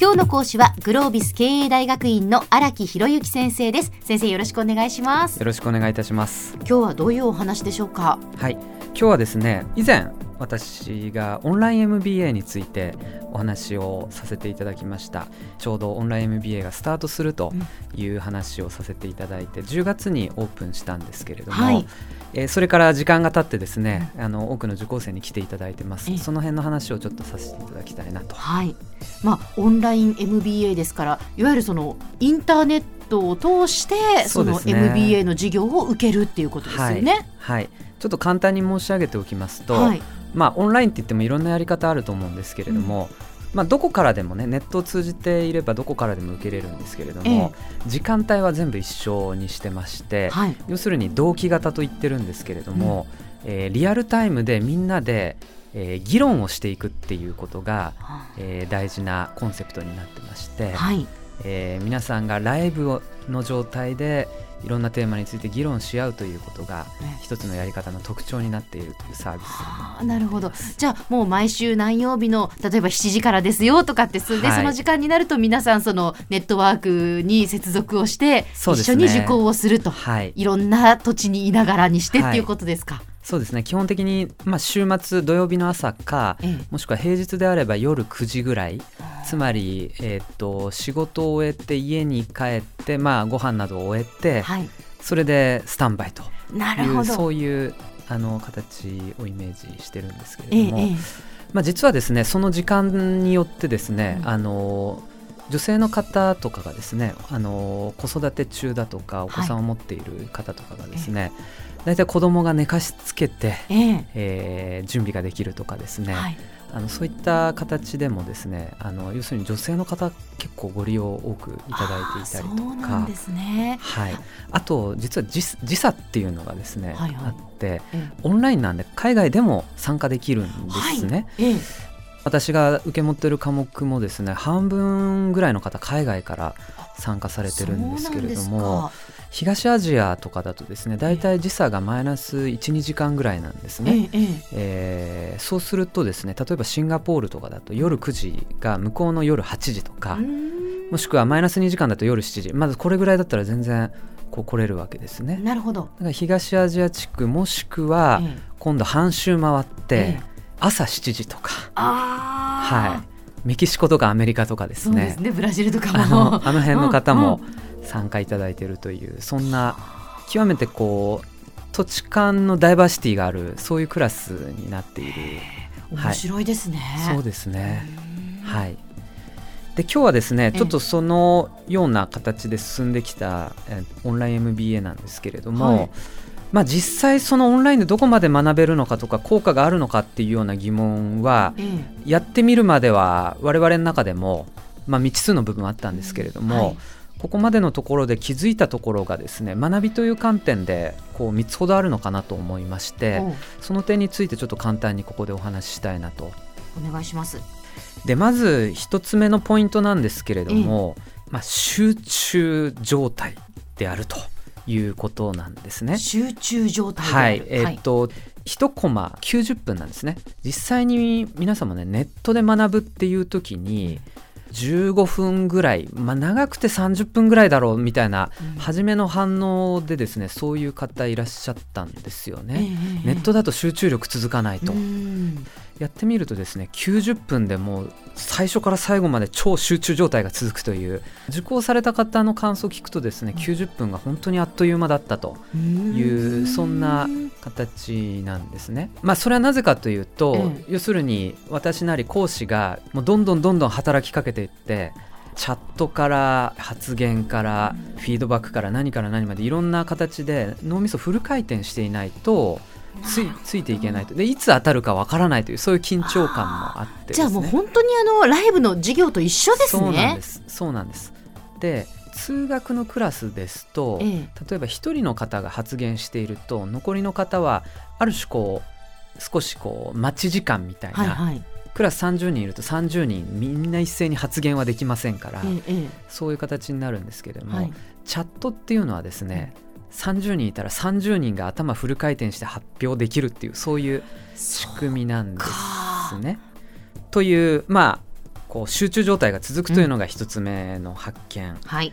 今日の講師はグロービス経営大学院の荒木博之先生です。先生よろしくお願いします。よろしくお願いいたします。今日はどういうお話でしょうか？はい。今日はですね以前私がオンライン MBA についてお話をさせていただきました。ちょうどオンライン MBA がスタートするという話をさせていただいて10月にオープンしたんですけれども、はい、えー、それから時間が経ってですね、あの多くの受講生に来ていただいてます。その辺の話をちょっとさせていただきたいなと。はい。まあ、オンライン MBA ですからいわゆるそのインターネットを通してその MBA の授業を受けるっていうことですよね。はい、はい、ちょっと簡単に申し上げておきますと、はい、まあ、オンラインって言ってもいろんなやり方あると思うんですけれども、うん、まあ、どこからでもねネットを通じていればどこからでも受けれるんですけれども、え時間帯は全部一緒にしてまして、はい、要するに同期型と言ってるんですけれども、うん、えー、リアルタイムでみんなでえー、議論をしていくっていうことが、えー、大事なコンセプトになってまして、はい、えー、皆さんがライブの状態でいろんなテーマについて議論し合うということが一つのやり方の特徴になっているというサービス、あ、なるほど。じゃあもう毎週何曜日の例えば7時からですよとかってで、はい、その時間になると皆さんそのネットワークに接続をして、一緒に受講をすると、はい、いろんな土地にいながらにしてっていうことですか？はい。そうですね。基本的に、まあ、週末土曜日の朝か、ええ、もしくは平日であれば夜9時ぐらいつまり、えーと、仕事を終えて家に帰って、まあ、ご飯などを終えて、はい、それでスタンバイというそういうあの形をイメージしてるんですけれども、え、まあ、実はですねその時間によってですね、うん、あの女性の方とかがですねあの子育て中だとかお子さんを持っている方とかがですね、はい大体子供が寝かしつけて、えー、えー、準備ができるとかですね、はい、あのそういった形でもですねあの要するに女性の方結構ご利用多くいただいていたりとか。ですね、はい、あと実は時時差っていうのがですね、はいはい、あって、えオンラインなんで海外でも参加できるんですね。はい。え私が受け持ってる科目もですね半分ぐらいの方海外から参加されてるんですけれども東アジアとかだとですね大体時差がマイナス12時間ぐらいなんですね、えええー、そうするとですね例えばシンガポールとかだと夜9時が向こうの夜8時とかもしくはマイナス2時間だと夜7時まずこれぐらいだったら全然こう来れるわけですね。なるほど。だから東アジア地区もしくは今度半周回って朝7時とか、はい。メキシコとかアメリカとかですね、ね、ブラジルとかも。あの辺の方も、うんうん。参加いただいているというそんな極めてこう土地間のダイバーシティがあるそういうクラスになっている。面白いですね、はい、そうですね。はい。で今日はですねちょっとそのような形で進んできたオンライン MBA なんですけれども、はい、まあ、実際そのオンラインでどこまで学べるのかとか効果があるのかっていうような疑問は、やってみるまでは我々の中でも、まあ、未知数の部分あったんですけれども、はい。ここまでのところで気づいたところがですね学びという観点でこう3つほどあるのかなと思いましてその点についてちょっと簡単にここでお話ししたいなと。お願いします。でまず1つ目のポイントなんですけれども、まあ、集中状態であるということなんですね。集中状態はい。えー、っと、はい1コマ90分なんですね。実際に皆さんもねネットで学ぶっていう時に15分ぐらい、まあ、長くて30分ぐらいだろうみたいな、うん、初めの反応でですねそういう方いらっしゃったんですよね、えー、ネットだと集中力続かないと、やってみるとですね90分でもう最初から最後まで超集中状態が続くという受講された方の感想を聞くとですね90分が本当にあっという間だったというそんな形なんですね。まあそれはなぜかというと、要するに私なり講師がもうどんどんどんどん働きかけていってチャットから発言からフィードバックから何から何までいろんな形で脳みそフル回転していないとついついていけないと。でいつ当たるかわからないというそういう緊張感もあって、ね、じゃあもう本当にあのライブの授業と一緒ですね。そうなんです。そうなんです。で通学のクラスですと、ええ、例えば1人の方が発言していると残りの方はある種こう少しこう待ち時間みたいな、はいはい、クラス30人いると30人みんな一斉に発言はできませんから、え、そういう形になるんですけれども、はい、チャットっていうのはですね、うん30人いたら30人が頭フル回転して発表できるっていうそういう仕組みなんですね。というまあこう集中状態が続くというのが1つ目の発見、うん、はい。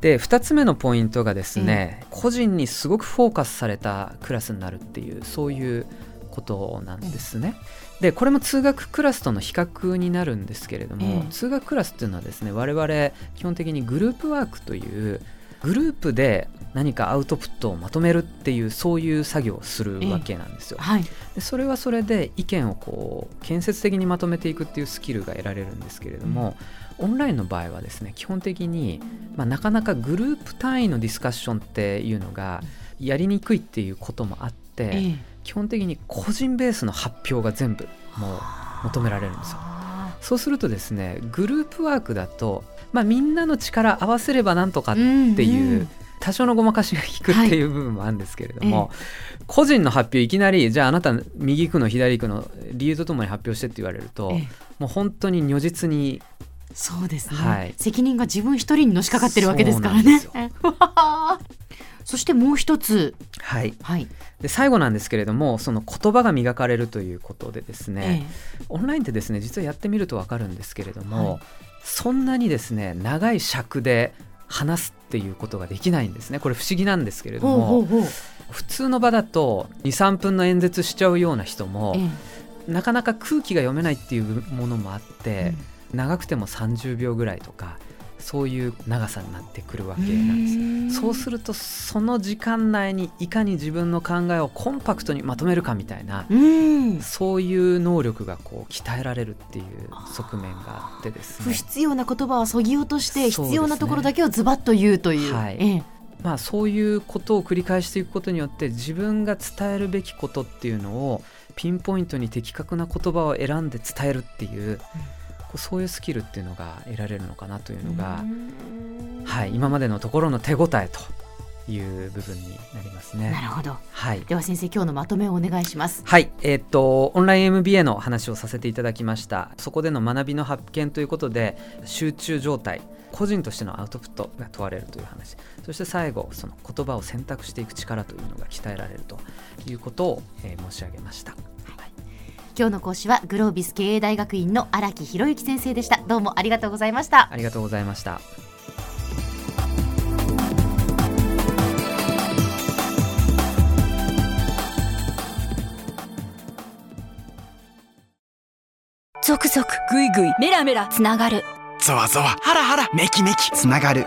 で2つ目のポイントがですね、うん、個人にすごくフォーカスされたクラスになるっていうそういうことなんですね。でこれも通学クラスとの比較になるんですけれども、通学クラスっていうのはですね我々基本的にグループワークというグループで何かアウトプットをまとめるっていうそういう作業をするわけなんですよ。はい、でそれはそれで意見をこう建設的にまとめていくっていうスキルが得られるんですけれども、うん、オンラインの場合はですね基本的に、まあ、なかなかグループ単位のディスカッションっていうのがやりにくいっていうこともあって、ええ、基本的に個人ベースの発表が全部もう求められるんですよ。そうするとですねグループワークだと、まあ、みんなの力合わせればなんとかっていう、多少のごまかしが効くっていう部分もあるんですけれども、はいえ個人の発表いきなりじゃああなた右区の左区の理由とともに発表してって言われると、え、もう本当に如実にそうですね、はい、責任が自分一人にのしかかってるわけですからね。そ してもう一つ、はい、はい、で最後なんですけれどもその言葉が磨かれるということでですね、ええ、オンラインってですね実はやってみると分かるんですけれども、はい、そんなにですね長い尺で話すっていうことができないんですね。これ不思議なんですけれども普通の場だと23分の演説しちゃうような人も、え、なかなか空気が読めないっていうものもあって、うん、長くても30秒ぐらいとかそういう長さになってくるわけなんです。そうするとその時間内にいかに自分の考えをコンパクトにまとめるかみたいなそういう能力がこう鍛えられるっていう側面があってですね。不必要な言葉はそぎ落として必要なところだけをズバッと言うという。はい、ええ。まあ、そういうことを繰り返していくことによって自分が伝えるべきことっていうのをピンポイントに的確な言葉を選んで伝えるっていう、うんそういうスキルっていうのが得られるのかなというのが、はい、今までのところの手応えという部分になりますね。なるほど。はい。では先生今日のまとめをお願いします。はい。えー、っとオンライン MBA の話をさせていただきました。そこでの学びの発見ということで集中状態。個人としてのアウトプットが問われるという話そして最後その言葉を選択していく力というのが鍛えられるということを、えー、申し上げました。今日の講師はグロービス経営大学院の荒木博之先生でした。どうもありがとうございました。ありがとうございました。続々ぐいぐいメラメラつながる。ゾワゾワハラハラメキメキつながる